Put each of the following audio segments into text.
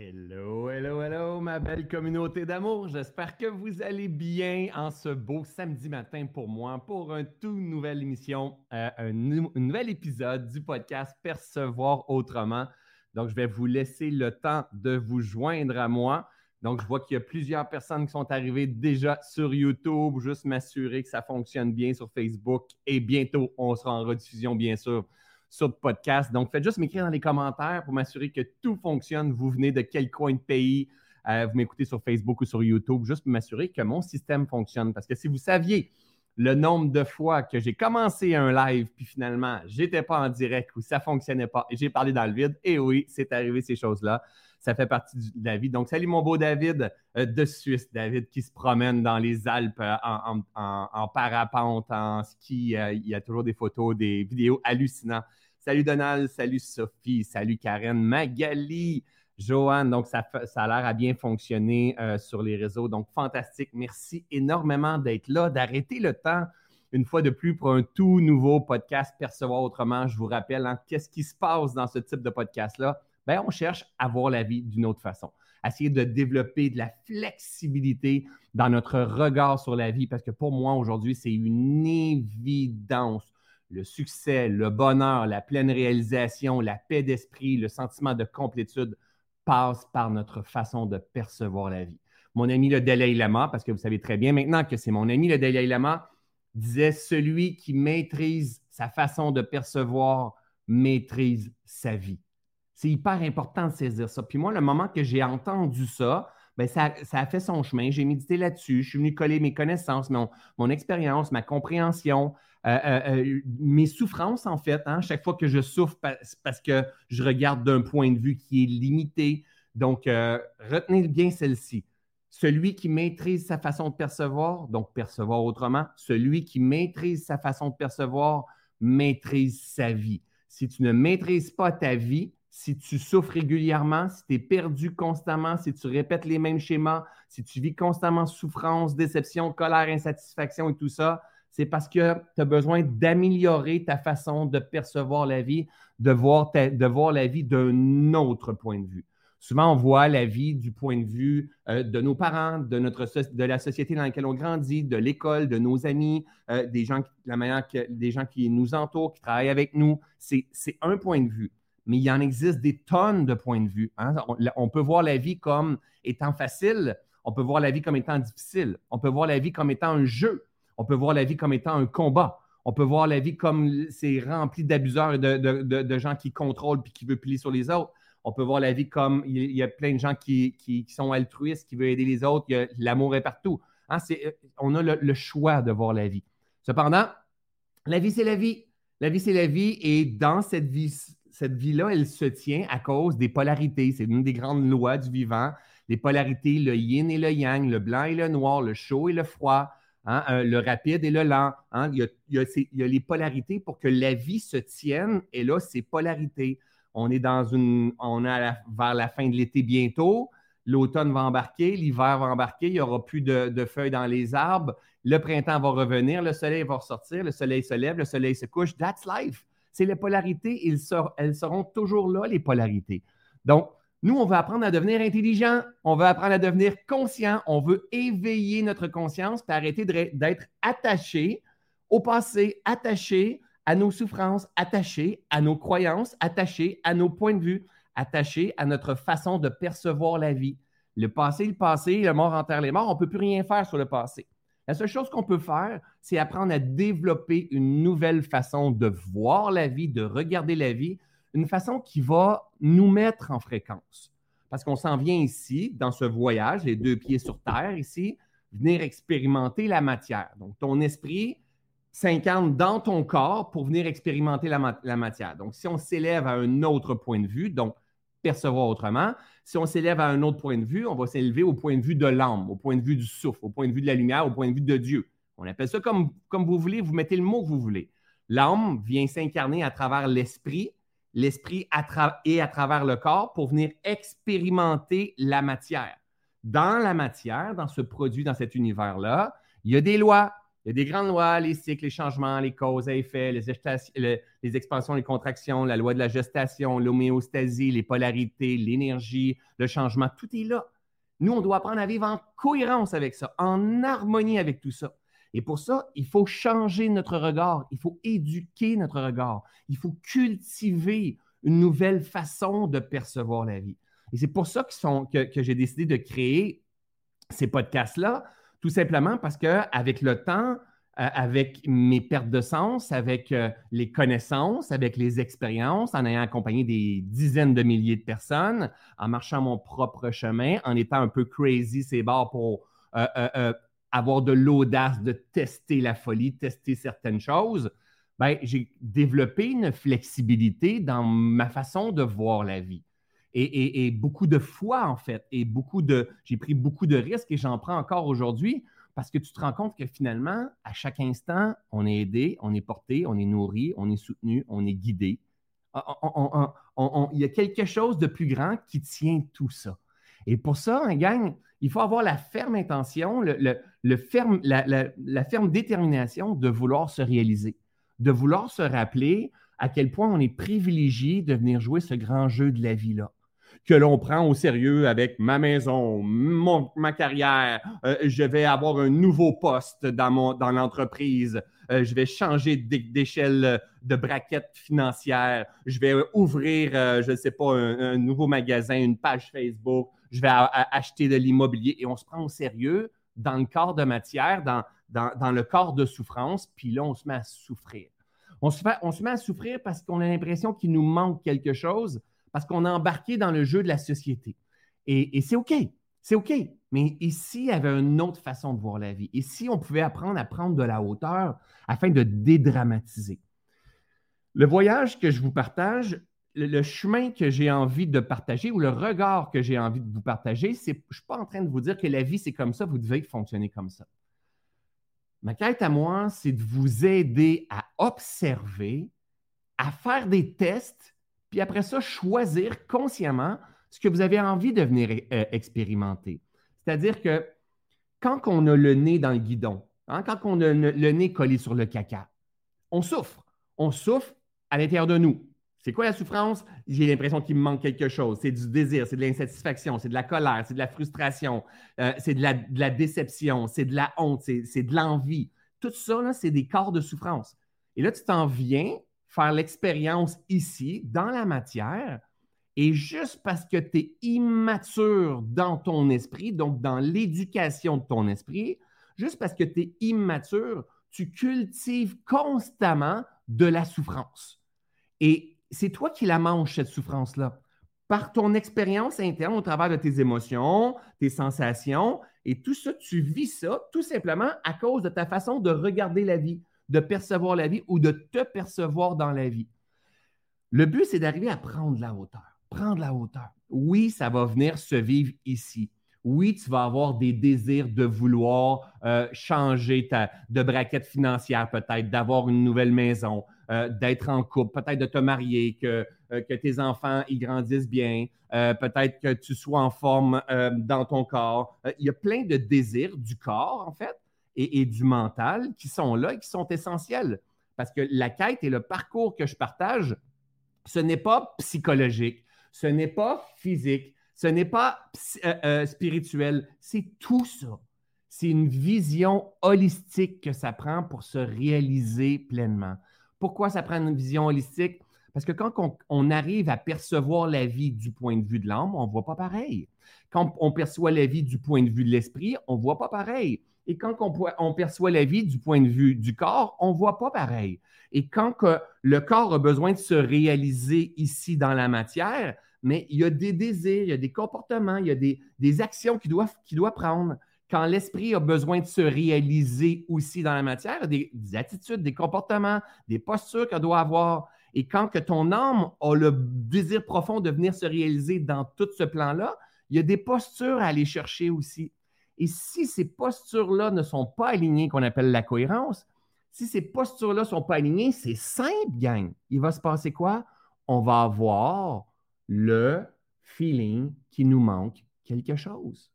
Hello, hello, hello, ma belle communauté d'amour. J'espère que vous allez bien en ce beau samedi matin pour moi, pour une toute nouvelle émission, euh, un, nouvel épisode du podcast Percevoir autrement. Donc, je vais vous laisser le temps de vous joindre à moi. Donc, je vois qu'il y a plusieurs personnes qui sont arrivées déjà sur YouTube, juste m'assurer que ça fonctionne bien sur Facebook. Et bientôt, on sera en rediffusion, bien sûr, sur le podcast. Donc, faites juste m'écrire dans les commentaires pour m'assurer que tout fonctionne. Vous venez de quel coin de pays, euh, vous m'écoutez sur Facebook ou sur YouTube, juste pour m'assurer que mon système fonctionne. Parce que si vous saviez le nombre de fois que j'ai commencé un live, puis finalement, je n'étais pas en direct ou ça fonctionnait pas et j'ai parlé dans le vide, et oui, c'est arrivé ces choses-là. Ça fait partie de la vie. Donc, salut mon beau David euh, de Suisse, David qui se promène dans les Alpes euh, en, parapente, en ski. il y a toujours des photos, des vidéos hallucinantes. Salut Donald, salut Sophie, salut Karen, Magali, Joanne. Donc, ça, a l'air à bien fonctionner euh, sur les réseaux. Donc, fantastique. Merci énormément d'être là, d'arrêter le temps une fois de plus pour un tout nouveau podcast Percevoir autrement. Je vous rappelle, hein, qu'est-ce qui se passe dans ce type de podcast-là? Bien, on cherche à voir la vie d'une autre façon, essayer de développer de la flexibilité dans notre regard sur la vie, parce que pour moi, aujourd'hui, c'est une évidence le succès, le bonheur, la pleine réalisation, la paix d'esprit, le sentiment de complétude passent par notre façon de percevoir la vie. Mon ami le Dalai Lama, parce que vous savez très bien maintenant que c'est mon ami le Dalai Lama, disait Celui qui maîtrise sa façon de percevoir maîtrise sa vie. C'est hyper important de saisir ça. Puis moi, le moment que j'ai entendu ça, ben, ça, a fait son chemin. J'ai médité là-dessus. Je suis venu coller mes connaissances, mon, expérience, ma compréhension, euh, euh, euh, mes souffrances, en fait. Hein, chaque fois que je souffre, parce que je regarde d'un point de vue qui est limité. Donc, retenez bien celle-ci. Celui qui maîtrise sa façon de percevoir, donc percevoir autrement, celui qui maîtrise sa façon de percevoir maîtrise sa vie. Si tu ne maîtrises pas ta vie, si tu souffres régulièrement, si tu es perdu constamment, si tu répètes les mêmes schémas, si tu vis constamment souffrance, déception, colère, insatisfaction et tout ça, c'est parce que tu as besoin d'améliorer ta façon de percevoir la vie, de voir, de voir la vie d'un autre point de vue. Souvent, on voit la vie du point de vue euh, de nos parents, de, notre, de la société dans laquelle on grandit, de l'école, de nos amis, euh, des, gens, la manière que, des gens qui nous entourent, qui travaillent avec nous. C'est un point de vue mais il en existe des tonnes de points de vue. Hein. On, peut voir la vie comme étant facile, on peut voir la vie comme étant difficile, on peut voir la vie comme étant un jeu, on peut voir la vie comme étant un combat, on peut voir la vie comme c'est rempli d'abuseurs et de, gens qui contrôlent puis qui veulent plier sur les autres. On peut voir la vie comme il y a plein de gens qui, sont altruistes, qui veulent aider les autres. L'amour est partout. Hein. Euh, on a le choix de voir la vie. Cependant, la vie, c'est la vie. La vie, c'est la vie. Et dans cette vie cette vie-là, elle se tient à cause des polarités. C'est une des grandes lois du vivant. Les polarités, le yin et le yang, le blanc et le noir, le chaud et le froid, hein, euh, le rapide et le lent. Hein. Il, y a, les polarités pour que la vie se tienne. Et là, c'est polarités. On est dans une. On est vers la fin de l'été bientôt. L'automne va embarquer, l'hiver va embarquer, il n'y aura plus de, feuilles dans les arbres. Le printemps va revenir, le soleil va ressortir, le soleil se lève, le soleil se couche. That's life c'est les polarités, elles seront toujours là, les polarités. Donc, nous, on veut apprendre à devenir intelligent, on veut apprendre à devenir conscient, on veut éveiller notre conscience et arrêter d'être attaché au passé, attaché à nos souffrances, attaché à nos croyances, attaché à nos points de vue, attaché à notre façon de percevoir la vie. Le passé, le passé, le mort enterre les morts, on ne peut plus rien faire sur le passé. La seule chose qu'on peut faire, c'est apprendre à développer une nouvelle façon de voir la vie, de regarder la vie, une façon qui va nous mettre en fréquence. Parce qu'on s'en vient ici, dans ce voyage, les deux pieds sur terre ici, venir expérimenter la matière. Donc, ton esprit s'incarne dans ton corps pour venir expérimenter la, la matière. Donc, si on s'élève à un autre point de vue, donc percevoir autrement. Si on s'élève à un autre point de vue, on va s'élever au point de vue de l'âme, au point de vue du souffle, au point de vue de la lumière, au point de vue de Dieu. On appelle ça comme, vous voulez, vous mettez le mot que vous voulez. L'âme vient s'incarner à travers l'esprit, l'esprit et à travers le corps pour venir expérimenter la matière. Dans la matière, dans ce produit, dans cet univers-là, il y a des lois, Il y a des grandes lois, les cycles, les changements, les causes à effet, les, les expansions, les contractions, la loi de la gestation, l'homéostasie, les polarités, l'énergie, le changement, tout est là. Nous, on doit apprendre à vivre en cohérence avec ça, en harmonie avec tout ça. Et pour ça, il faut changer notre regard, il faut éduquer notre regard, il faut cultiver une nouvelle façon de percevoir la vie. Et c'est pour ça que, que j'ai décidé de créer ces podcasts-là, tout simplement parce qu'avec le temps, euh, avec mes pertes de sens, avec euh, les connaissances, avec les expériences, en ayant accompagné des dizaines de milliers de personnes, en marchant mon propre chemin, en étant un peu crazy, c'est barres pour euh, avoir de l'audace de tester la folie, tester certaines choses, ben, j'ai développé une flexibilité dans ma façon de voir la vie. Et, beaucoup de foi, en fait, et beaucoup de. J'ai pris beaucoup de risques et j'en prends encore aujourd'hui parce que tu te rends compte que finalement, à chaque instant, on est aidé, on est porté, on est nourri, on est soutenu, on est guidé. il y a quelque chose de plus grand qui tient tout ça. Et pour ça, un gang, il faut avoir la ferme intention, le, ferme, la, ferme détermination de vouloir se réaliser, de vouloir se rappeler à quel point on est privilégié de venir jouer ce grand jeu de la vie-là que l'on prend au sérieux avec ma maison, ma carrière, euh, je vais avoir un nouveau poste dans, dans l'entreprise, euh, je vais changer d'échelle de braquette financière, je vais ouvrir, euh, je ne sais pas, un, nouveau magasin, une page Facebook, je vais acheter de l'immobilier et on se prend au sérieux dans le corps de matière, dans, dans, le corps de souffrance, puis là, on se met à souffrir. On se, on se met à souffrir parce qu'on a l'impression qu'il nous manque quelque chose, parce qu'on a embarqué dans le jeu de la société. Et, c'est OK, c'est OK. Mais ici, il y avait une autre façon de voir la vie. Ici, on pouvait apprendre à prendre de la hauteur afin de dédramatiser. Le voyage que je vous partage, le, chemin que j'ai envie de partager ou le regard que j'ai envie de vous partager, c'est, je ne suis pas en train de vous dire que la vie, c'est comme ça, vous devez fonctionner comme ça. Ma quête à moi, c'est de vous aider à observer, à faire des tests, puis après ça, choisir consciemment ce que vous avez envie de venir euh, expérimenter. C'est-à-dire que quand on a le nez dans le guidon, hein, quand on a le nez collé sur le caca, on souffre. On souffre à l'intérieur de nous. C'est quoi la souffrance? J'ai l'impression qu'il me manque quelque chose. C'est du désir, c'est de l'insatisfaction, c'est de la colère, c'est de la frustration, euh, c'est de la, déception, c'est de la honte, c'est de l'envie. Tout ça, c'est des corps de souffrance. Et là, tu t'en viens faire l'expérience ici, dans la matière, et juste parce que tu es immature dans ton esprit, donc dans l'éducation de ton esprit, juste parce que tu es immature, tu cultives constamment de la souffrance. Et c'est toi qui la manges, cette souffrance-là, par ton expérience interne au travers de tes émotions, tes sensations, et tout ça, tu vis ça tout simplement à cause de ta façon de regarder la vie, de percevoir la vie ou de te percevoir dans la vie. Le but, c'est d'arriver à prendre la hauteur. Prendre la hauteur. Oui, ça va venir se vivre ici. Oui, tu vas avoir des désirs de vouloir euh, changer ta, de braquette financière, peut-être, d'avoir une nouvelle maison, euh, d'être en couple, peut-être de te marier, que, euh, que tes enfants y grandissent bien, peut-être que tu sois en forme dans ton corps. il y a plein de désirs du corps, en fait, et, du mental qui sont là et qui sont essentiels. Parce que la quête et le parcours que je partage, ce n'est pas psychologique, ce n'est pas physique, ce n'est pas euh, euh, spirituel, c'est tout ça. C'est une vision holistique que ça prend pour se réaliser pleinement. Pourquoi ça prend une vision holistique? Parce que quand on, on arrive à percevoir la vie du point de vue de l'âme, on ne voit pas pareil. Quand on perçoit la vie du point de vue de l'esprit, on ne voit pas pareil. Et quand on, perçoit la vie du point de vue du corps, on ne voit pas pareil. Et quand le corps a besoin de se réaliser ici dans la matière, mais il y a des désirs, il y a des comportements, il y a des, actions qu'il doit, prendre. Quand l'esprit a besoin de se réaliser aussi dans la matière, des, des attitudes, des comportements, des postures qu'elle doit avoir. Et quand que ton âme a le désir profond de venir se réaliser dans tout ce plan-là, il y a des postures à aller chercher aussi. Et si ces postures-là ne sont pas alignées, qu'on appelle la cohérence, si ces postures-là ne sont pas alignées, c'est simple, gang. Il va se passer quoi? On va avoir le feeling qui nous manque quelque chose.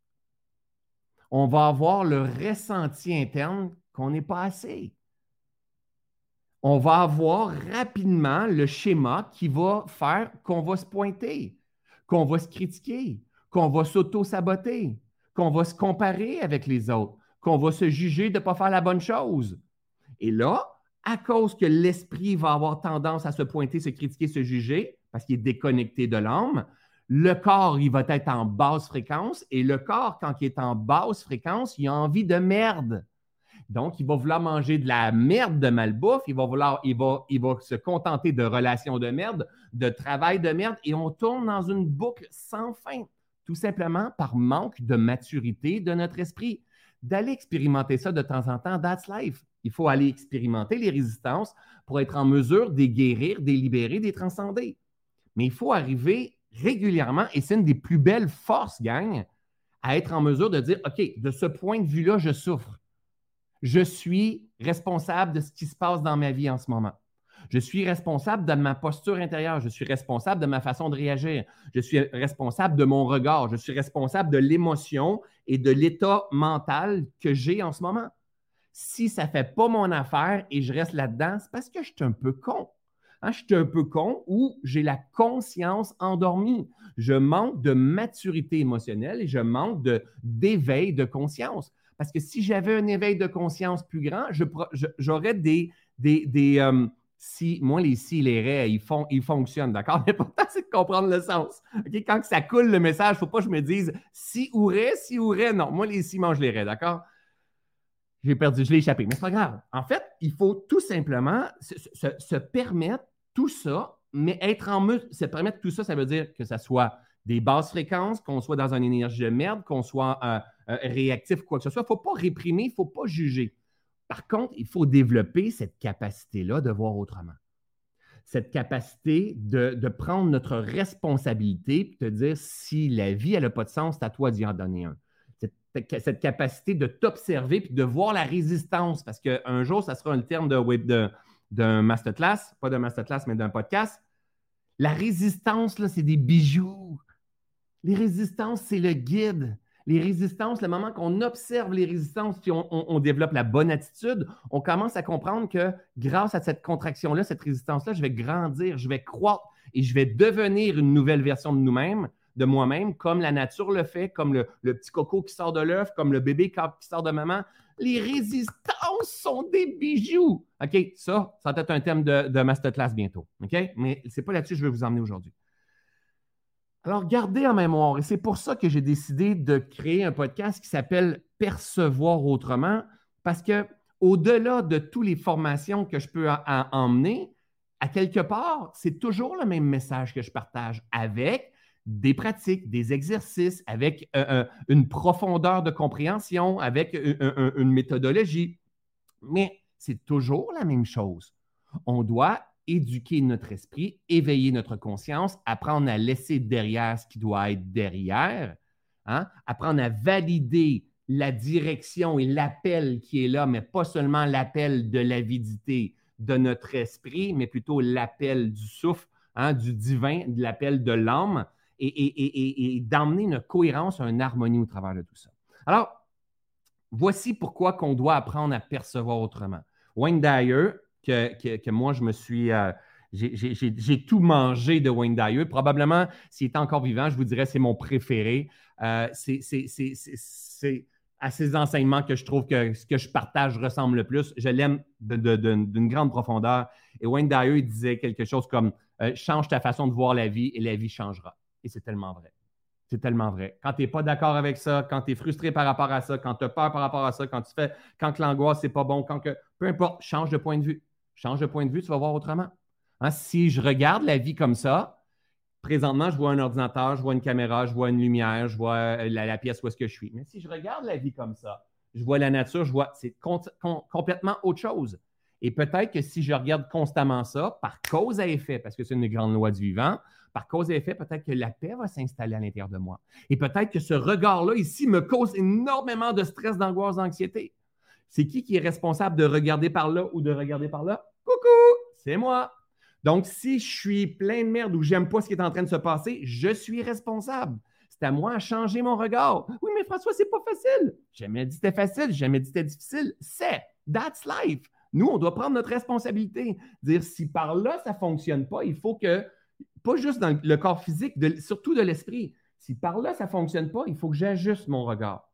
On va avoir le ressenti interne qu'on n'est pas assez. On va avoir rapidement le schéma qui va faire qu'on va se pointer, qu'on va se critiquer, qu'on va s'auto-saboter, qu'on va se comparer avec les autres, qu'on va se juger de ne pas faire la bonne chose. Et là, à cause que l'esprit va avoir tendance à se pointer, se critiquer, se juger, parce qu'il est déconnecté de l'âme, le corps, il va être en basse fréquence et le corps, quand il est en basse fréquence, il a envie de merde. Donc, il va vouloir manger de la merde de malbouffe, il va il va se contenter de relations de merde, de travail de merde, et on tourne dans une boucle sans fin, tout simplement par manque de maturité de notre esprit. D'aller expérimenter ça de temps en temps, that's life. Il faut aller expérimenter les résistances pour être en mesure de guérir, de libérer, de transcender. Mais il faut arriver régulièrement, et c'est une des plus belles forces, gang, à être en mesure de dire, OK, de ce point de vue-là, je souffre. Je suis responsable de ce qui se passe dans ma vie en ce moment. Je suis responsable de ma posture intérieure. Je suis responsable de ma façon de réagir. Je suis responsable de mon regard. Je suis responsable de l'émotion et de l'état mental que j'ai en ce moment. Si ça ne fait pas mon affaire et je reste là-dedans, c'est parce que je suis un peu con. Hein, je suis un peu con ou j'ai la conscience endormie. Je manque de maturité émotionnelle et je manque d'éveil de, conscience. Parce que si j'avais un éveil de conscience plus grand, j'aurais des, euh, si, moi, les si, les ré, ils, fonctionnent, d'accord? L'important, c'est de comprendre le sens. Quand ça coule le message, il ne faut pas que je me dise si ou ré, si ou ré. Non, moi, les si mangent les ré, d'accord? J'ai perdu, je l'ai échappé, mais c'est pas grave. En fait, il faut tout simplement se permettre tout ça, mais être en mesure, se permettre tout ça, ça veut dire que ça soit des basses fréquences, qu'on soit dans une énergie de merde, qu'on soit euh, euh, réactif quoi que ce soit. Il ne faut pas réprimer, il ne faut pas juger. Par contre, il faut développer cette capacité-là de voir autrement. Cette capacité de, prendre notre responsabilité et de dire si la vie, n'a pas de sens, c'est à toi d'y en donner un. Cette, capacité de t'observer et de voir la résistance, parce qu'un jour, ça sera un terme d'un masterclass, pas d'un masterclass, mais d'un podcast. La résistance, c'est des bijoux. Les résistances, c'est le guide. Les résistances, le moment qu'on observe les résistances, puis on, développe la bonne attitude, on commence à comprendre que grâce à cette contraction-là, cette résistance-là, je vais grandir, je vais croître et je vais devenir une nouvelle version de nous-mêmes, de moi-même, comme la nature le fait, comme le, petit coco qui sort de l'œuf, comme le bébé qui sort de maman les résistances sont des bijoux. OK, ça, ça va être un thème de, de masterclass bientôt. OK? Mais ce n'est pas là-dessus que je vais vous emmener aujourd'hui. Alors, gardez en mémoire, et c'est pour ça que j'ai décidé de créer un podcast qui s'appelle Percevoir autrement, parce que au-delà de toutes les formations que je peux emmener, à quelque part, c'est toujours le même message que je partage avec des pratiques, des exercices, avec euh, euh, une profondeur de compréhension, avec euh, une méthodologie. Mais c'est toujours la même chose. On doit éduquer notre esprit, éveiller notre conscience, apprendre à laisser derrière ce qui doit être derrière, hein? apprendre à valider la direction et l'appel qui est là, mais pas seulement l'appel de l'avidité de notre esprit, mais plutôt l'appel du souffle, hein, du divin, de l'appel de l'âme et, d'emmener une cohérence, une harmonie au travers de tout ça. Alors, voici pourquoi qu'on doit apprendre à percevoir autrement. Wayne Dyer, que, moi, je me suis... Euh, j'ai tout mangé de Wayne Dyer. Probablement, s'il était encore vivant, je vous dirais c'est mon préféré. Euh, c'est à ses enseignements que je trouve que ce que je partage ressemble le plus. Je l'aime d'une grande profondeur. Et Wayne Dyer disait quelque chose comme euh, Change ta façon de voir la vie et la vie changera. Et c'est tellement vrai. C'est tellement vrai. Quand tu n'es pas d'accord avec ça, quand tu es frustré par rapport à ça, quand tu as peur par rapport à ça, quand tu fais, quand l'angoisse, c'est pas bon, quand que. Peu importe, change de point de vue. Change de point de vue, tu vas voir autrement. Hein, si je regarde la vie comme ça, présentement, je vois un ordinateur, je vois une caméra, je vois une lumière, je vois euh, la, pièce où est-ce que je suis. Mais si je regarde la vie comme ça, je vois la nature, je vois, c'est complètement autre chose. Et peut-être que si je regarde constamment ça, par cause à effet, parce que c'est une grande loi du vivant, par cause et effet, peut-être que la paix va s'installer à l'intérieur de moi. Et peut-être que ce regard-là ici me cause énormément de stress, d'angoisse, d'anxiété. C'est qui qui est responsable de regarder par là ou de regarder par là? Coucou, c'est moi. Donc, si je suis plein de merde ou j'aime pas ce qui est en train de se passer, je suis responsable. C'est à moi de changer mon regard. Oui, mais François, c'est pas facile. Jamais dit c'était facile, jamais dit c'était difficile. C'est. That's life. Nous, on doit prendre notre responsabilité. Dire si par là, ça ne fonctionne pas, il faut que, pas juste dans le corps physique, surtout de l'esprit, si par là, ça ne fonctionne pas, il faut que j'ajuste mon regard.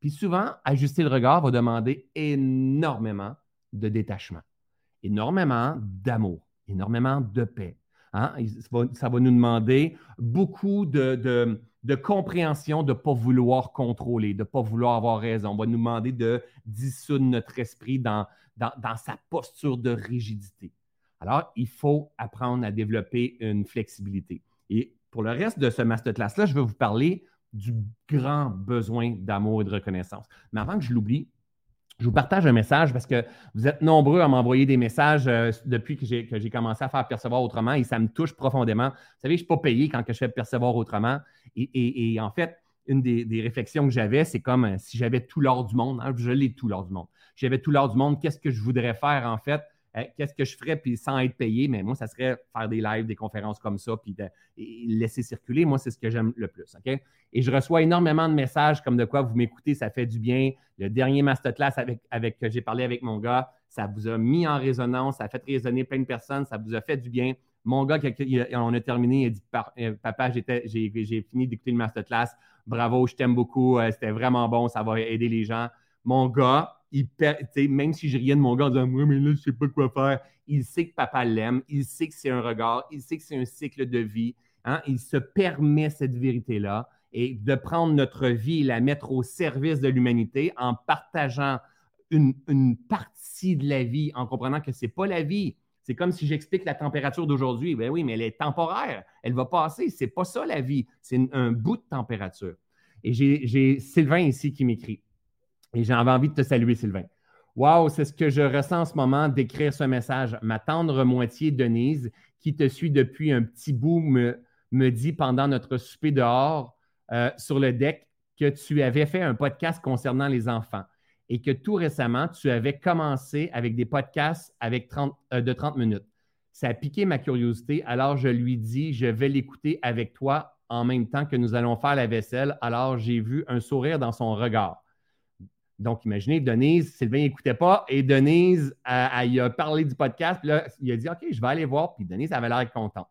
Puis souvent, ajuster le regard va demander énormément de détachement, énormément d'amour, énormément de paix. Hein? Ça, va, nous demander beaucoup de, compréhension, de ne pas vouloir contrôler, de ne pas vouloir avoir raison. On va nous demander de dissoudre notre esprit dans, dans sa posture de rigidité. Alors, il faut apprendre à développer une flexibilité. Et pour le reste de ce masterclass-là, je vais vous parler du grand besoin d'amour et de reconnaissance. Mais avant que je l'oublie, je vous partage un message parce que vous êtes nombreux à m'envoyer des messages euh, depuis que j'ai commencé à faire percevoir autrement et ça me touche profondément. Vous savez, je ne suis pas payé quand je fais percevoir autrement. Et, en fait, une des, réflexions que j'avais, c'est comme euh, si j'avais tout l'or du monde. Hein, je l'ai tout l'or du monde. J'avais tout l'or du monde. Qu'est-ce que je voudrais faire en fait? Qu'est-ce que je ferais puis sans être payé, mais moi, ça serait faire des lives, des conférences comme ça, puis laisser circuler. Moi, c'est ce que j'aime le plus. Et je reçois énormément de messages comme de quoi vous m'écoutez, ça fait du bien. Le dernier masterclass avec, avec que j'ai parlé avec mon gars, ça vous a mis en résonance, ça a fait résonner plein de personnes, ça vous a fait du bien. Mon gars, on a terminé, il a dit euh, Papa, j'ai fini d'écouter le masterclass. Bravo, je t'aime beaucoup. Euh, c'était vraiment bon, ça va aider les gens. Mon gars, même si je riais de mon gars en disant mais là, je ne sais pas quoi faire, il sait que papa l'aime, il sait que c'est un regard, il sait que c'est un cycle de vie. Hein? Il se permet cette vérité-là et de prendre notre vie et la mettre au service de l'humanité en partageant une, partie de la vie, en comprenant que ce n'est pas la vie. C'est comme si j'explique la température d'aujourd'hui. Ben oui, mais elle est temporaire. Elle va passer. Ce n'est pas ça la vie. C'est un bout de température. Et j'ai Sylvain ici qui m'écrit. Et j'avais envie de te saluer, Sylvain. Wow, c'est ce que je ressens en ce moment d'écrire ce message. Ma tendre moitié, Denise, qui te suit depuis un petit bout, me, dit pendant notre souper dehors euh, sur le deck que tu avais fait un podcast concernant les enfants et que tout récemment, tu avais commencé avec des podcasts avec 30, euh, de 30 minutes. Ça a piqué ma curiosité, alors je lui dis, je vais l'écouter avec toi en même temps que nous allons faire la vaisselle. Alors j'ai vu un sourire dans son regard. Donc, imaginez, Denise, Sylvain n'écoutait pas et Denise, elle, a parlé du podcast, puis là, il a dit OK, je vais aller voir, puis Denise avait l'air contente.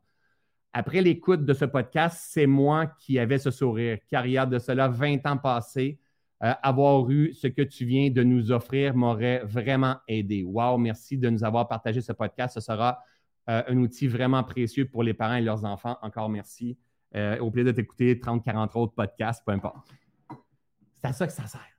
Après l'écoute de ce podcast, c'est moi qui avais ce sourire, car il y a de cela 20 ans passés, euh, avoir eu ce que tu viens de nous offrir m'aurait vraiment aidé. Wow, merci de nous avoir partagé ce podcast. Ce sera euh, un outil vraiment précieux pour les parents et leurs enfants. Encore merci. Euh, au plaisir de t'écouter 30, 40 autres podcasts, peu importe. C'est à ça que ça sert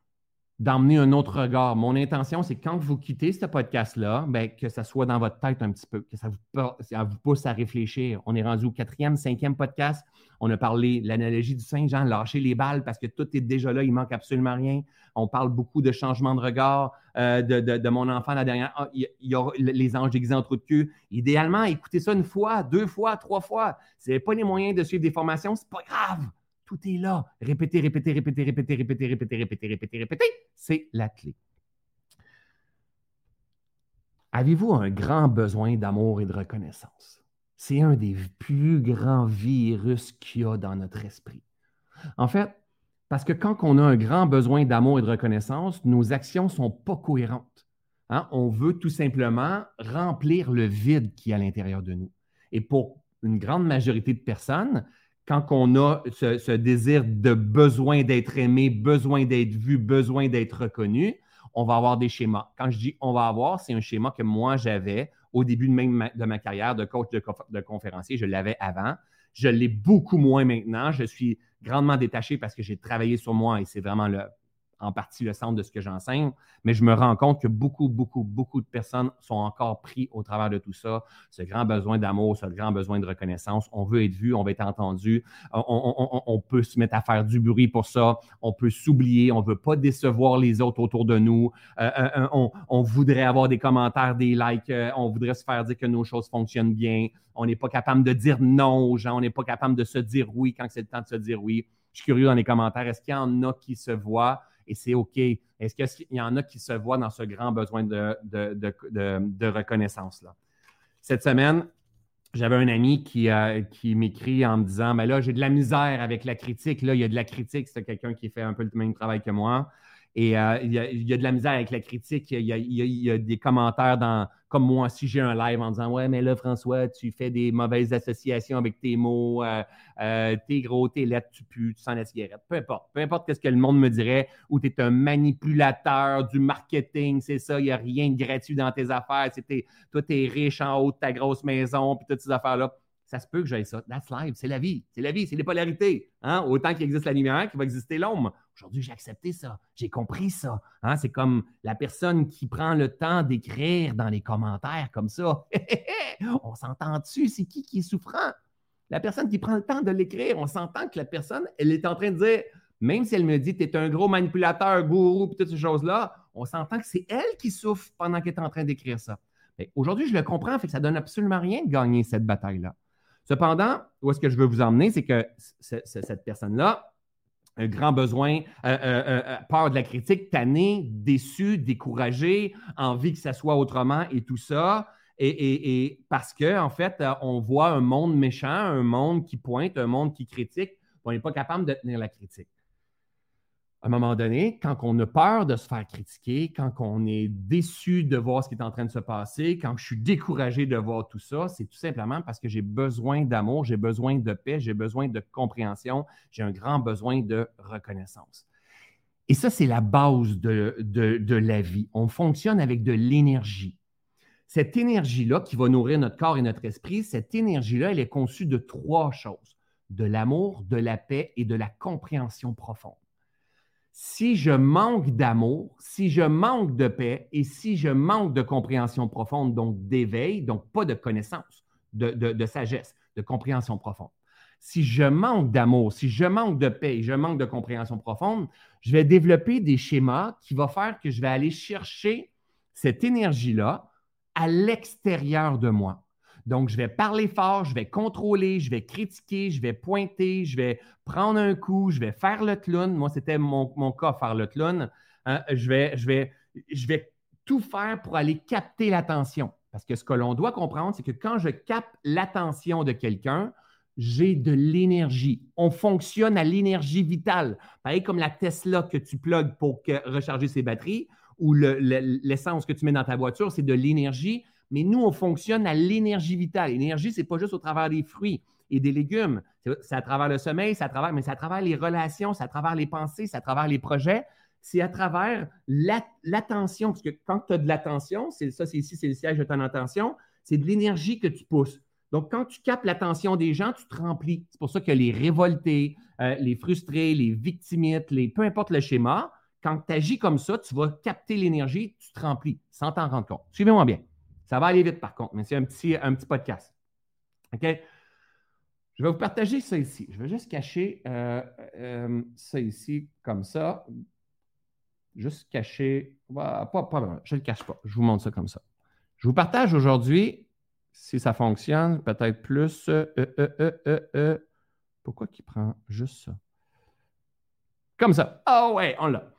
d'emmener un autre regard. Mon intention, c'est quand vous quittez ce podcast-là, ben, que ça soit dans votre tête un petit peu, que ça vous, pousse à réfléchir. On est rendu au quatrième, cinquième podcast. On a parlé de l'analogie du Saint-Jean, lâcher les balles parce que tout est déjà là, il manque absolument rien. On parle beaucoup de changement de regard euh, de, mon enfant la dernière. Ah, il, y a les anges déguisés en trou de cul. Idéalement, écoutez ça une fois, deux fois, trois fois. Si vous pas les moyens de suivre des formations, c'est pas grave. Tout est là. Répéter, répéter, répéter, répéter, répéter, répéter, répéter, répéter, répéter. C'est la clé. Avez-vous un grand besoin d'amour et de reconnaissance? C'est un des plus grands virus qu'il y a dans notre esprit. En fait, parce que quand on a un grand besoin d'amour et de reconnaissance, nos actions ne sont pas cohérentes. Hein? On veut tout simplement remplir le vide qui est à l'intérieur de nous. Et pour une grande majorité de personnes, quand on a ce, désir de besoin d'être aimé, besoin d'être vu, besoin d'être reconnu, on va avoir des schémas. Quand je dis on va avoir, c'est un schéma que moi j'avais au début de, ma carrière de coach de, de conférencier. Je l'avais avant. Je l'ai beaucoup moins maintenant. Je suis grandement détaché parce que j'ai travaillé sur moi et c'est vraiment le, en partie le centre de ce que j'enseigne, mais je me rends compte que beaucoup, beaucoup, beaucoup de personnes sont encore pris au travers de tout ça. Ce grand besoin d'amour, ce grand besoin de reconnaissance. On veut être vu, on veut être entendu. On, peut se mettre à faire du bruit pour ça. On peut s'oublier. On ne veut pas décevoir les autres autour de nous. Euh, euh, euh, on, voudrait avoir des commentaires, des likes. on voudrait se faire dire que nos choses fonctionnent bien. On n'est pas capable de dire non aux gens. On n'est pas capable de se dire oui quand c'est le temps de se dire oui. Je suis curieux dans les commentaires. Est-ce qu'il y en a qui se voient? Et c'est OK. Est-ce qu'il y en a qui se voient dans ce grand besoin de, reconnaissance-là? Cette semaine, j'avais un ami qui, euh, qui m'écrit en me disant Mais là, j'ai de la misère avec la critique. Là, il y a de la critique. C'est quelqu'un qui fait un peu le même travail que moi. Et euh, il, y a, de la misère avec la critique. Il y a, des commentaires dans, comme moi, si j'ai un live en disant Ouais, mais là, François, tu fais des mauvaises associations avec tes mots, euh, euh, t'es gros, t'es lettres, tu pues, tu sens la cigarette. Peu importe. Peu importe ce que le monde me dirait, ou tu es un manipulateur du marketing, c'est ça, il n'y a rien de gratuit dans tes affaires. toi, tu es riche en haut de ta grosse maison, puis toutes ces affaires-là ça se peut que j'aille ça. That's life. C'est la vie. C'est la vie. C'est les polarités. Hein? Autant qu'il existe la lumière, qu'il va exister l'ombre. Aujourd'hui, j'ai accepté ça. J'ai compris ça. Hein? C'est comme la personne qui prend le temps d'écrire dans les commentaires comme ça. on s'entend dessus. C'est qui qui est souffrant? La personne qui prend le temps de l'écrire, on s'entend que la personne, elle est en train de dire, même si elle me dit, tu es un gros manipulateur, gourou, toutes ces choses-là, on s'entend que c'est elle qui souffre pendant qu'elle est en train d'écrire ça. Aujourd'hui, je le comprends, fait que ça donne absolument rien de gagner cette bataille-là. Cependant, où est-ce que je veux vous emmener, c'est que cette personne-là, grand besoin, euh, euh, euh, peur de la critique, tanné, déçu, découragé, envie que ça soit autrement et tout ça. Et, parce qu'en en fait, on voit un monde méchant, un monde qui pointe, un monde qui critique, on n'est pas capable de tenir la critique à un moment donné, quand on a peur de se faire critiquer, quand on est déçu de voir ce qui est en train de se passer, quand je suis découragé de voir tout ça, c'est tout simplement parce que j'ai besoin d'amour, j'ai besoin de paix, j'ai besoin de compréhension, j'ai un grand besoin de reconnaissance. Et ça, c'est la base de, de la vie. On fonctionne avec de l'énergie. Cette énergie-là qui va nourrir notre corps et notre esprit, cette énergie-là, elle est conçue de trois choses, de l'amour, de la paix et de la compréhension profonde si je manque d'amour, si je manque de paix et si je manque de compréhension profonde, donc d'éveil, donc pas de connaissance, de, sagesse, de compréhension profonde. Si je manque d'amour, si je manque de paix et je manque de compréhension profonde, je vais développer des schémas qui vont faire que je vais aller chercher cette énergie-là à l'extérieur de moi. Donc, je vais parler fort, je vais contrôler, je vais critiquer, je vais pointer, je vais prendre un coup, je vais faire le clown. Moi, c'était mon, cas, faire le clown. Hein. je, vais, je, vais, je vais tout faire pour aller capter l'attention. Parce que ce que l'on doit comprendre, c'est que quand je capte l'attention de quelqu'un, j'ai de l'énergie. On fonctionne à l'énergie vitale. Pareil comme la Tesla que tu plugues pour recharger ses batteries ou l'essence que tu mets dans ta voiture, c'est de l'énergie mais nous, on fonctionne à l'énergie vitale. L'énergie, ce n'est pas juste au travers des fruits et des légumes. C'est à travers le sommeil, c'est à mais c'est à travers les relations, c'est à travers les pensées, c'est à travers les projets, c'est à travers l'attention. parce que quand tu as de l'attention, c'est ça, c'est ici, c'est le siège de ton attention, c'est de l'énergie que tu pousses. Donc, quand tu captes l'attention des gens, tu te remplis. C'est pour ça que les révoltés, euh, les frustrés, les victimites, les, peu importe le schéma, quand tu agis comme ça, tu vas capter l'énergie, tu te remplis sans t'en rendre compte. Suivez-moi bien. Ça va aller vite par contre, mais c'est un petit, un petit podcast. OK? Je vais vous partager ça ici. Je vais juste cacher euh, euh, ça ici comme ça. Juste cacher. Pas, pas, je ne le cache pas. Je vous montre ça comme ça. Je vous partage aujourd'hui, si ça fonctionne, peut-être plus. Euh, pourquoi il prend juste ça? Comme ça. Ah ouais, on l'a.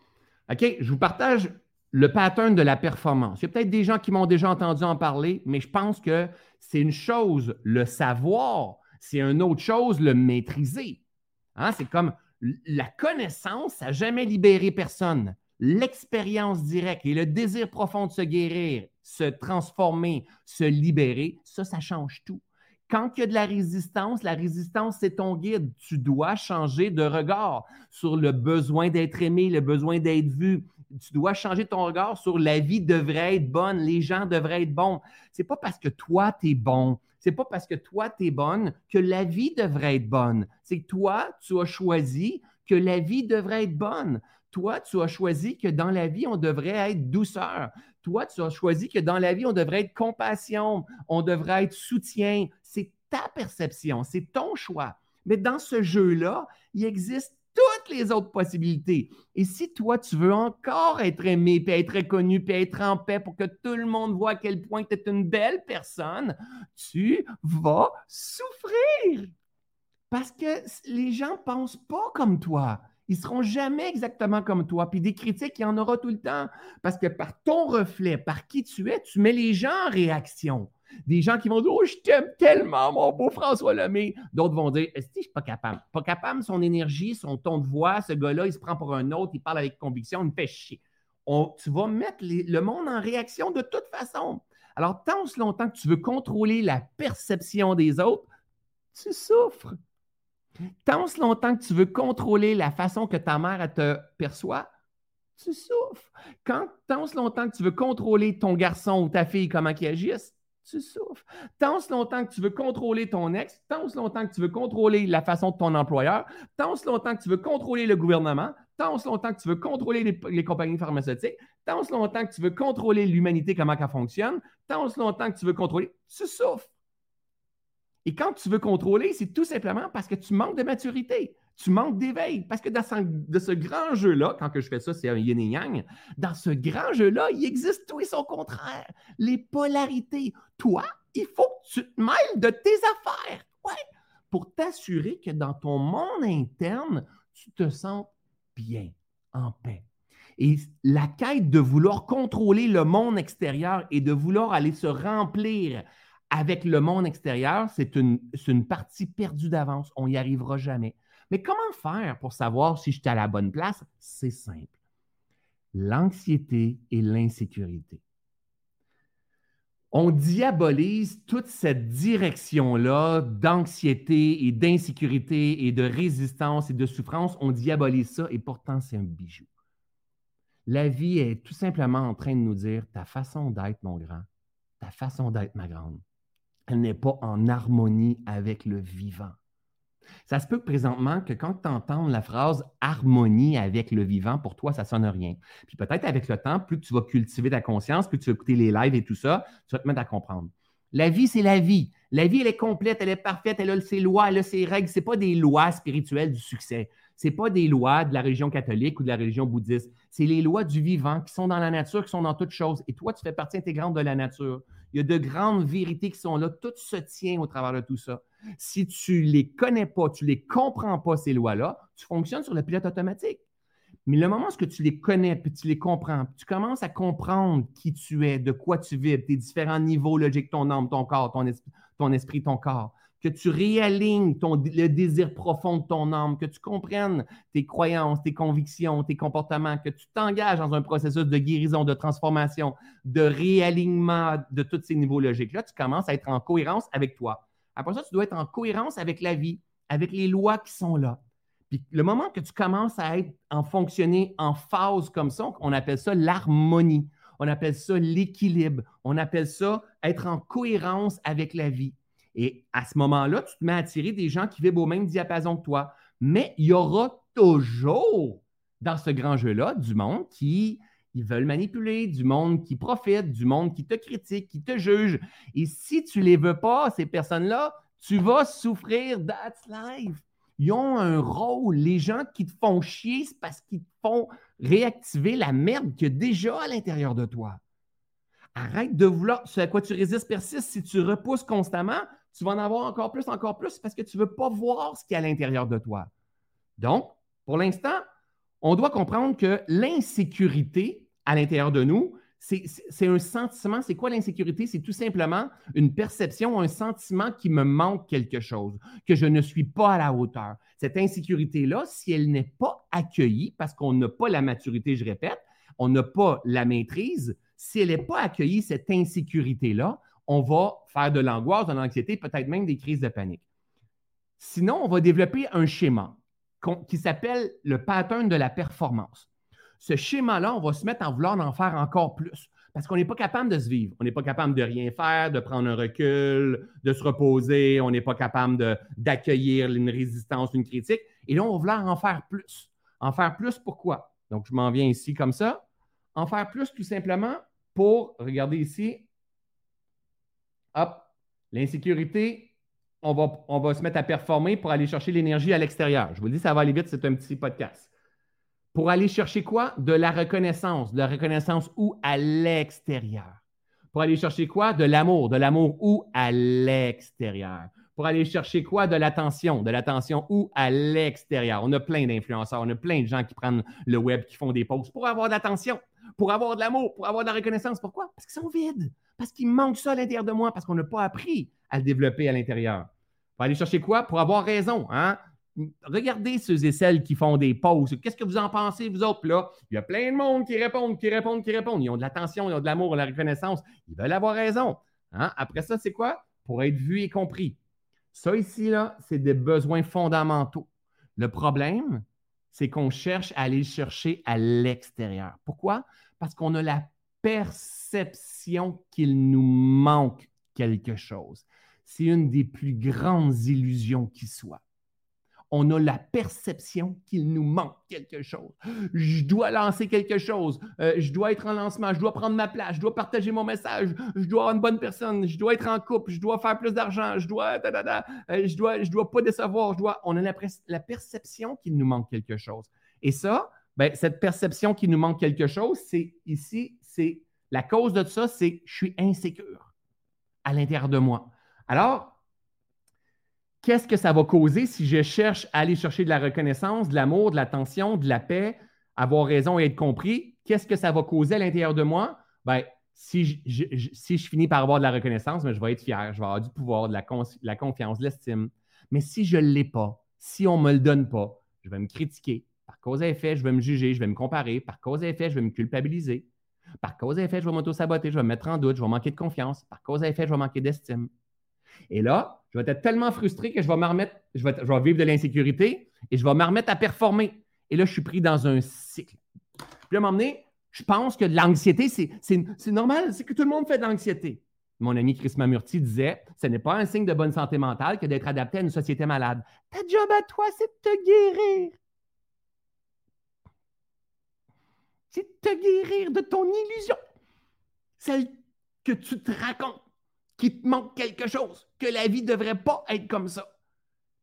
OK? Je vous partage le pattern de la performance. Il y a peut-être des gens qui m'ont déjà entendu en parler, mais je pense que c'est une chose le savoir, c'est une autre chose le maîtriser. Hein? C'est comme la connaissance, ça n'a jamais libéré personne. L'expérience directe et le désir profond de se guérir, se transformer, se libérer, ça, ça change tout. Quand il y a de la résistance, la résistance, c'est ton guide. Tu dois changer de regard sur le besoin d'être aimé, le besoin d'être vu, tu dois changer ton regard sur la vie devrait être bonne, les gens devraient être bons. C'est pas parce que toi, tu es bon, c'est pas parce que toi, tu es bonne que la vie devrait être bonne. C'est toi, tu as choisi que la vie devrait être bonne. Toi, tu as choisi que dans la vie, on devrait être douceur. Toi, tu as choisi que dans la vie, on devrait être compassion, on devrait être soutien. C'est ta perception, c'est ton choix. Mais dans ce jeu-là, il existe toutes les autres possibilités. Et si toi, tu veux encore être aimé, puis être reconnu, puis être en paix pour que tout le monde voit à quel point tu es une belle personne, tu vas souffrir. Parce que les gens ne pensent pas comme toi. Ils ne seront jamais exactement comme toi. Puis des critiques, il y en aura tout le temps. Parce que par ton reflet, par qui tu es, tu mets les gens en réaction. Des gens qui vont dire Oh, je t'aime tellement, mon beau François Lemay. D'autres vont dire Est-ce que je suis pas capable? Pas capable, son énergie, son ton de voix, ce gars-là, il se prend pour un autre, il parle avec conviction, il me fait chier. tu vas mettre le monde en réaction de toute façon. Alors, tant ce longtemps que tu veux contrôler la perception des autres, tu souffres. Tant ce longtemps que tu veux contrôler la façon que ta mère te perçoit, tu souffres. Quand tant longtemps que tu veux contrôler ton garçon ou ta fille, comment ils agissent, tu souffres. Tant ce longtemps que tu veux contrôler ton ex, tant ce longtemps que tu veux contrôler la façon de ton employeur, tant ce longtemps que tu veux contrôler le gouvernement, tant ce longtemps que tu veux contrôler les, compagnies pharmaceutiques, tant ce longtemps que tu veux contrôler l'humanité, comment elle fonctionne, tant ce longtemps que tu veux contrôler, tu souffres. Et quand tu veux contrôler, c'est tout simplement parce que tu manques de maturité tu manques d'éveil. Parce que dans ce, grand jeu-là, quand je fais ça, c'est un yin et yang, dans ce grand jeu-là, il existe tout et son contraire. Les polarités. Toi, il faut que tu te mêles de tes affaires. Ouais. Pour t'assurer que dans ton monde interne, tu te sens bien, en paix. Et la quête de vouloir contrôler le monde extérieur et de vouloir aller se remplir avec le monde extérieur, c'est une, une partie perdue d'avance. On n'y arrivera jamais. Mais comment faire pour savoir si je suis à la bonne place? C'est simple. L'anxiété et l'insécurité. On diabolise toute cette direction-là d'anxiété et d'insécurité et de résistance et de souffrance. On diabolise ça et pourtant c'est un bijou. La vie est tout simplement en train de nous dire ta façon d'être, mon grand, ta façon d'être, ma grande, elle n'est pas en harmonie avec le vivant. Ça se peut que présentement, que quand tu entends la phrase harmonie avec le vivant, pour toi, ça sonne rien. Puis peut-être avec le temps, plus tu vas cultiver ta conscience, plus tu vas écouter les lives et tout ça, tu vas te mettre à comprendre. La vie, c'est la vie. La vie, elle est complète, elle est parfaite, elle a ses lois, elle a ses règles. Ce pas des lois spirituelles du succès. Ce pas des lois de la religion catholique ou de la religion bouddhiste. C'est les lois du vivant qui sont dans la nature, qui sont dans toutes choses. Et toi, tu fais partie intégrante de la nature. Il y a de grandes vérités qui sont là. Tout se tient au travers de tout ça. Si tu ne les connais pas, tu ne les comprends pas, ces lois-là, tu fonctionnes sur le pilote automatique. Mais le moment où tu les connais, puis tu les comprends, tu commences à comprendre qui tu es, de quoi tu vis, tes différents niveaux logiques, ton âme, ton corps, ton, esprit, ton corps, que tu réalignes ton, le désir profond de ton âme, que tu comprennes tes croyances, tes convictions, tes comportements, que tu t'engages dans un processus de guérison, de transformation, de réalignement de tous ces niveaux logiques-là, tu commences à être en cohérence avec toi. Après ça, tu dois être en cohérence avec la vie, avec les lois qui sont là. Puis le moment que tu commences à être en fonctionner en phase comme ça, on appelle ça l'harmonie, on appelle ça l'équilibre, on appelle ça être en cohérence avec la vie. Et à ce moment-là, tu te mets à attirer des gens qui vivent au même diapason que toi. Mais il y aura toujours dans ce grand jeu-là du monde qui ils veulent manipuler, du monde qui profite, du monde qui te critique, qui te juge. Et si tu ne les veux pas, ces personnes-là, tu vas souffrir. That's life. Ils ont un rôle. Les gens qui te font chier, c'est parce qu'ils te font réactiver la merde qu'il y a déjà à l'intérieur de toi. Arrête de vouloir. Ce à quoi tu résistes persiste. Si tu repousses constamment, tu vas en avoir encore plus, encore plus, parce que tu ne veux pas voir ce qu'il y a à l'intérieur de toi. Donc, pour l'instant, on doit comprendre que l'insécurité à l'intérieur de nous, c'est un sentiment. C'est quoi l'insécurité? C'est tout simplement une perception, un sentiment qui me manque quelque chose, que je ne suis pas à la hauteur. Cette insécurité-là, si elle n'est pas accueillie, parce qu'on n'a pas la maturité, je répète, on n'a pas la maîtrise, si elle n'est pas accueillie, cette insécurité-là, on va faire de l'angoisse, de l'anxiété, peut-être même des crises de panique. Sinon, on va développer un schéma qui s'appelle le pattern de la performance. Ce schéma-là, on va se mettre en vouloir en faire encore plus parce qu'on n'est pas capable de se vivre. On n'est pas capable de rien faire, de prendre un recul, de se reposer. On n'est pas capable d'accueillir une résistance, une critique. Et là, on va vouloir en faire plus. En faire plus pourquoi? Donc, je m'en viens ici comme ça. En faire plus tout simplement pour, regardez ici, hop, l'insécurité, on va, on va se mettre à performer pour aller chercher l'énergie à l'extérieur. Je vous le dis, ça va aller vite, c'est un petit podcast. Pour aller chercher quoi? De la reconnaissance. De la reconnaissance où? À l'extérieur. Pour aller chercher quoi? De l'amour. De l'amour où? À l'extérieur. Pour aller chercher quoi? De l'attention. De l'attention où? À l'extérieur. On a plein d'influenceurs, on a plein de gens qui prennent le web, qui font des posts pour avoir de l'attention, pour avoir de l'amour, pour avoir de la reconnaissance. Pourquoi? Parce qu'ils sont vides. Parce qu'il manque ça à l'intérieur de moi, parce qu'on n'a pas appris à le développer à l'intérieur. Pour aller chercher quoi? Pour avoir raison. Hein? Regardez ceux et celles qui font des pauses. Qu'est-ce que vous en pensez, vous autres? Là, il y a plein de monde qui répondent, qui répondent, qui répondent. Ils ont de l'attention, ils ont de l'amour, de la reconnaissance. Ils veulent avoir raison. Hein? Après ça, c'est quoi? Pour être vu et compris. Ça ici, là, c'est des besoins fondamentaux. Le problème, c'est qu'on cherche à aller le chercher à l'extérieur. Pourquoi? Parce qu'on a la perception qu'il nous manque quelque chose. C'est une des plus grandes illusions qui soit on a la perception qu'il nous manque quelque chose. Je dois lancer quelque chose. Euh, je dois être en lancement. Je dois prendre ma place. Je dois partager mon message. Je dois avoir une bonne personne. Je dois être en couple. Je dois faire plus d'argent. Je dois, euh, je dois, je dois pas décevoir. On a la, perception qu'il nous manque quelque chose. Et ça, ben, cette perception qu'il nous manque quelque chose, c'est ici, c'est la cause de ça, c'est je suis insécure à l'intérieur de moi. Alors, qu'est-ce que ça va causer si je cherche à aller chercher de la reconnaissance, de l'amour, de l'attention, de la paix, avoir raison et être compris? Qu'est-ce que ça va causer à l'intérieur de moi? Bien, si je, si je finis par avoir de la reconnaissance, ben, je vais être fier, je vais avoir du pouvoir, de la, la confiance, de l'estime. Mais si je ne l'ai pas, si on ne me le donne pas, je vais me critiquer. Par cause et effet, je vais me juger, je vais me comparer. Par cause et effet, je vais me culpabiliser. Par cause et effet, je vais m'auto-saboter, je vais me mettre en doute, je vais manquer de confiance. Par cause et effet, je vais manquer d'estime. Et là, je vais être tellement frustré que je vais me remettre, je vais, vivre de l'insécurité et je vais me remettre à performer. Et là, je suis pris dans un cycle. Puis à un moment donné, je pense que l'anxiété, c'est normal, c'est que tout le monde fait de l'anxiété. Mon ami Chris Mamurti disait Ce n'est pas un signe de bonne santé mentale que d'être adapté à une société malade. Ta job à toi, c'est de te guérir. C'est de te guérir de ton illusion. Celle que tu te racontes qu'il te manque quelque chose, que la vie devrait pas être comme ça.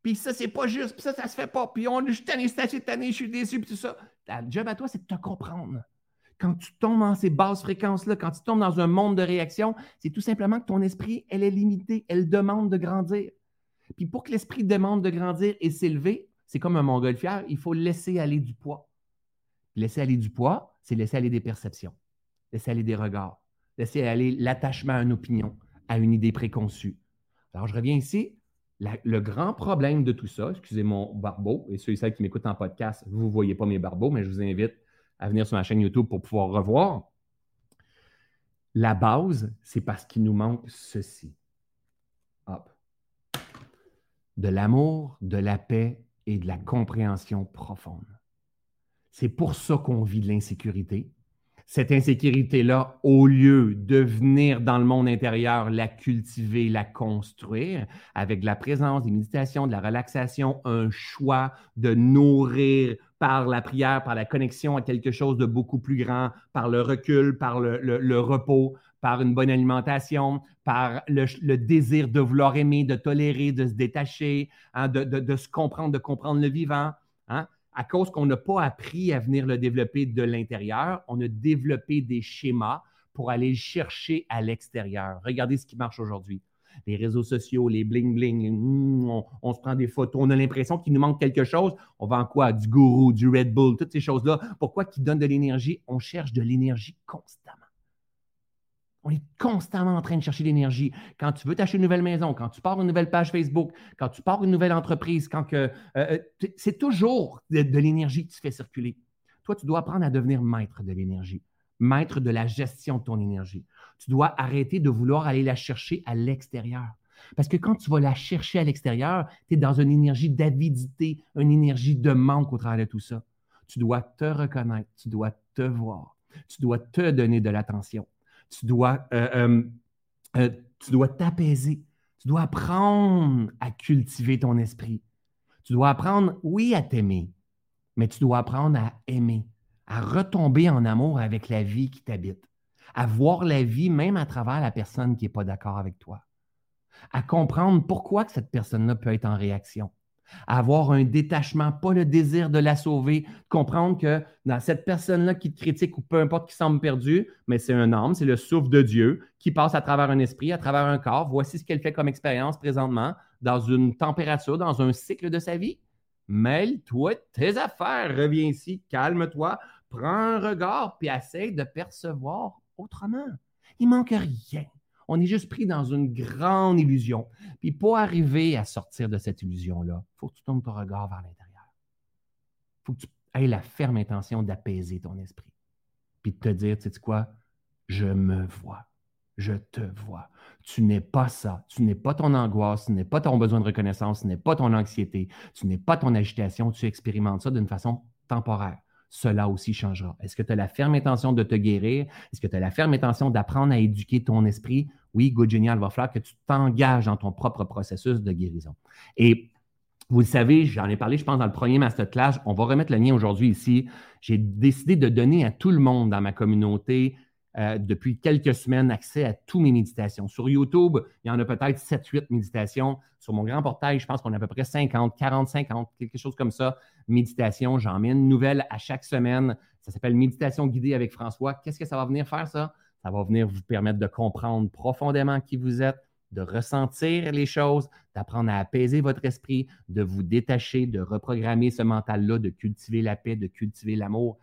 Puis ça, c'est pas juste, puis ça, ça se fait pas. Puis on, je suis tanné, cette année, je suis déçu, puis tout ça. Ta job à toi, c'est de te comprendre. Quand tu tombes dans ces basses fréquences-là, quand tu tombes dans un monde de réaction, c'est tout simplement que ton esprit, elle est limitée, elle demande de grandir. Puis pour que l'esprit demande de grandir et s'élever, c'est comme un montgolfière, il faut laisser aller du poids. Laisser aller du poids, c'est laisser aller des perceptions, laisser aller des regards, laisser aller l'attachement à une opinion, à une idée préconçue. Alors, je reviens ici. le grand problème de tout ça, excusez mon barbeau, et ceux et celles qui m'écoutent en podcast, vous ne voyez pas mes barbeaux, mais je vous invite à venir sur ma chaîne YouTube pour pouvoir revoir. La base, c'est parce qu'il nous manque ceci. Hop. De l'amour, de la paix et de la compréhension profonde. C'est pour ça qu'on vit de l'insécurité cette insécurité-là, au lieu de venir dans le monde intérieur, la cultiver, la construire, avec de la présence, des méditations, de la relaxation, un choix de nourrir par la prière, par la connexion à quelque chose de beaucoup plus grand, par le recul, par le, repos, par une bonne alimentation, par le, désir de vouloir aimer, de tolérer, de se détacher, hein, de, se comprendre, de comprendre le vivant. Hein à cause qu'on n'a pas appris à venir le développer de l'intérieur, on a développé des schémas pour aller le chercher à l'extérieur. Regardez ce qui marche aujourd'hui. Les réseaux sociaux, les bling-bling, hmm, on, se prend des photos, on a l'impression qu'il nous manque quelque chose. On vend quoi? Du gourou, du Red Bull, toutes ces choses-là. Pourquoi qui donnent de l'énergie? On cherche de l'énergie constamment. On est constamment en train de chercher l'énergie. Quand tu veux t'acheter une nouvelle maison, quand tu pars une nouvelle page Facebook, quand tu pars une nouvelle entreprise, quand euh, euh, c'est toujours de, l'énergie que tu fais circuler. Toi, tu dois apprendre à devenir maître de l'énergie, maître de la gestion de ton énergie. Tu dois arrêter de vouloir aller la chercher à l'extérieur. Parce que quand tu vas la chercher à l'extérieur, tu es dans une énergie d'avidité, une énergie de manque au travers de tout ça. Tu dois te reconnaître, tu dois te voir, tu dois te donner de l'attention tu dois, euh, euh, euh, tu dois t'apaiser. Tu dois apprendre à cultiver ton esprit. Tu dois apprendre, oui, à t'aimer, mais tu dois apprendre à aimer, à retomber en amour avec la vie qui t'habite, à voir la vie même à travers la personne qui n'est pas d'accord avec toi, à comprendre pourquoi cette personne-là peut être en réaction, avoir un détachement, pas le désir de la sauver, comprendre que dans cette personne-là qui te critique ou peu importe qui semble perdu, mais c'est un âme, c'est le souffle de Dieu qui passe à travers un esprit, à travers un corps. Voici ce qu'elle fait comme expérience présentement dans une température, dans un cycle de sa vie. Mêle-toi tes affaires, reviens ici, calme-toi, prends un regard, puis essaye de percevoir autrement. Il manque rien. On est juste pris dans une grande illusion. Puis pour arriver à sortir de cette illusion-là, il faut que tu tournes ton regard vers l'intérieur. Il faut que tu aies la ferme intention d'apaiser ton esprit. Puis de te dire, tu sais quoi, je me vois. Je te vois. Tu n'es pas ça. Tu n'es pas ton angoisse, tu n'es pas ton besoin de reconnaissance, ce n'est pas ton anxiété, tu n'es pas ton agitation. Tu expérimentes ça d'une façon temporaire cela aussi changera. Est-ce que tu as la ferme intention de te guérir? Est-ce que tu as la ferme intention d'apprendre à éduquer ton esprit? Oui, good, génial, va falloir que tu t'engages dans ton propre processus de guérison. Et vous le savez, j'en ai parlé, je pense, dans le premier masterclass. On va remettre le lien aujourd'hui ici. J'ai décidé de donner à tout le monde dans ma communauté euh, depuis quelques semaines accès à toutes mes méditations. Sur YouTube, il y en a peut-être 7-8 méditations. Sur mon grand portail, je pense qu'on a à peu près 50, 40, 50, quelque chose comme ça, méditations. J'en mets une nouvelle à chaque semaine. Ça s'appelle Méditation guidée avec François. Qu'est-ce que ça va venir faire, ça? Ça va venir vous permettre de comprendre profondément qui vous êtes, de ressentir les choses, d'apprendre à apaiser votre esprit, de vous détacher, de reprogrammer ce mental-là, de cultiver la paix, de cultiver l'amour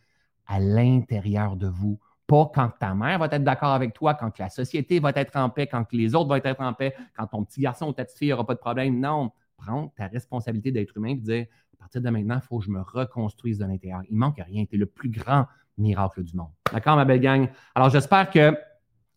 à l'intérieur de vous pas quand ta mère va être d'accord avec toi, quand la société va être en paix, quand les autres vont être en paix, quand ton petit garçon ou ta petite fille n'aura pas de problème. Non, prends ta responsabilité d'être humain et dire à partir de maintenant, il faut que je me reconstruise de l'intérieur. Il manque rien. Tu es le plus grand miracle du monde. D'accord, ma belle gang? Alors, j'espère que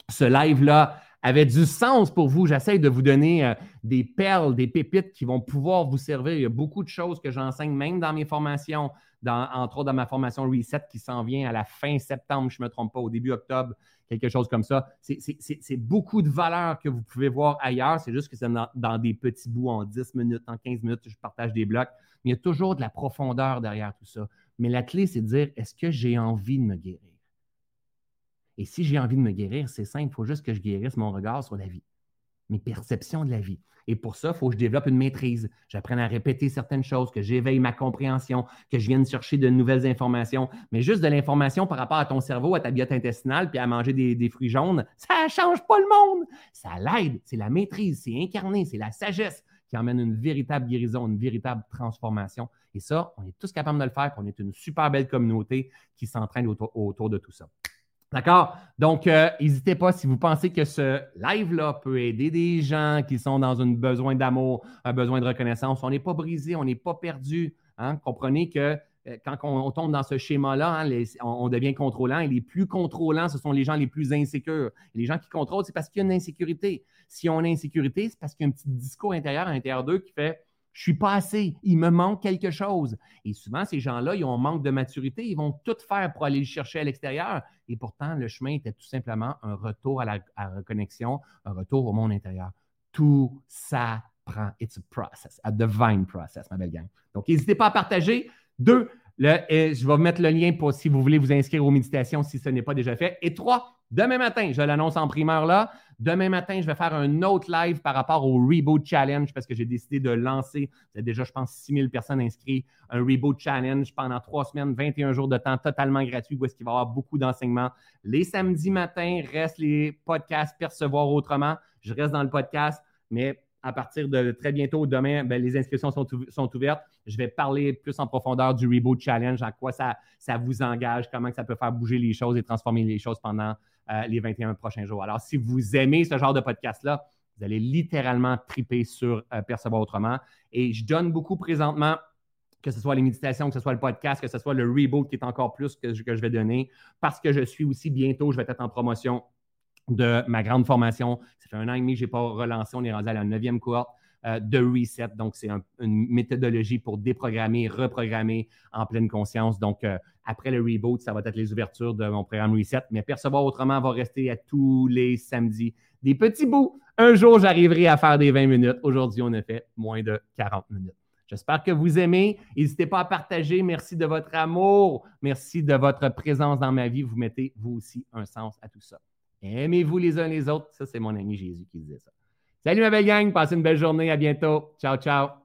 ce live-là avait du sens pour vous. J'essaie de vous donner euh, des perles, des pépites qui vont pouvoir vous servir. Il y a beaucoup de choses que j'enseigne même dans mes formations entre autres dans ma formation Reset qui s'en vient à la fin septembre, je ne me trompe pas, au début octobre, quelque chose comme ça. C'est beaucoup de valeurs que vous pouvez voir ailleurs. C'est juste que c'est dans, des petits bouts en 10 minutes, en 15 minutes, je partage des blocs. Mais il y a toujours de la profondeur derrière tout ça. Mais la clé, c'est de dire est-ce que j'ai envie de me guérir? Et si j'ai envie de me guérir, c'est simple, il faut juste que je guérisse mon regard sur la vie, mes perceptions de la vie. Et pour ça, il faut que je développe une maîtrise. J'apprenne à répéter certaines choses, que j'éveille ma compréhension, que je vienne chercher de nouvelles informations. Mais juste de l'information par rapport à ton cerveau, à ta biote intestinale, puis à manger des, fruits jaunes, ça ne change pas le monde. Ça l'aide. C'est la maîtrise, c'est incarné, c'est la sagesse qui emmène une véritable guérison, une véritable transformation. Et ça, on est tous capables de le faire, on est une super belle communauté qui s'entraîne autour de tout ça. D'accord? Donc, euh, n'hésitez pas si vous pensez que ce live-là peut aider des gens qui sont dans un besoin d'amour, un besoin de reconnaissance. On n'est pas brisé, on n'est pas perdu. Hein? Comprenez que euh, quand on, tombe dans ce schéma-là, hein, on, devient contrôlant et les plus contrôlants, ce sont les gens les plus insécures. les gens qui contrôlent, c'est parce qu'il y a une insécurité. Si on a une insécurité, c'est parce qu'il y a un petit discours intérieur à l'intérieur d'eux qui fait je suis pas assez, il me manque quelque chose. Et souvent, ces gens-là, ils ont un manque de maturité, ils vont tout faire pour aller le chercher à l'extérieur. Et pourtant, le chemin était tout simplement un retour à la, reconnexion, un retour au monde intérieur. Tout ça prend, it's a process, a divine process, ma belle gang. Donc, n'hésitez pas à partager. Deux, je vais mettre le lien pour si vous voulez vous inscrire aux méditations si ce n'est pas déjà fait. Et trois, demain matin, je l'annonce en primeur là, Demain matin, je vais faire un autre live par rapport au Reboot Challenge parce que j'ai décidé de lancer, il y a déjà, je pense, 6000 personnes inscrites, un Reboot Challenge pendant trois semaines, 21 jours de temps totalement gratuit où est-ce qu'il va y avoir beaucoup d'enseignements. Les samedis matins, restent les podcasts Percevoir autrement. Je reste dans le podcast, mais à partir de très bientôt, demain, ben, les inscriptions sont, ouvertes. Je vais parler plus en profondeur du Reboot Challenge, à quoi ça, ça vous engage, comment ça peut faire bouger les choses et transformer les choses pendant euh, les 21 prochains jours. Alors, si vous aimez ce genre de podcast-là, vous allez littéralement triper sur euh, Percevoir autrement. Et je donne beaucoup présentement, que ce soit les méditations, que ce soit le podcast, que ce soit le reboot qui est encore plus que que je vais donner, parce que je suis aussi bientôt, je vais être en promotion de ma grande formation. Ça fait un an et demi que je n'ai pas relancé. On est rendu à la neuvième cohorte. Euh, de reset. Donc, c'est une méthodologie pour déprogrammer, reprogrammer en pleine conscience. Donc, euh, après le reboot, ça va être les ouvertures de mon programme Reset. Mais Percevoir autrement va rester à tous les samedis. Des petits bouts. Un jour, j'arriverai à faire des 20 minutes. Aujourd'hui, on a fait moins de 40 minutes. J'espère que vous aimez. N'hésitez pas à partager. Merci de votre amour. Merci de votre présence dans ma vie. Vous mettez, vous aussi, un sens à tout ça. Aimez-vous les uns les autres. Ça, c'est mon ami Jésus qui disait ça. Salut ma belle gang, passez une belle journée, à bientôt. Ciao, ciao.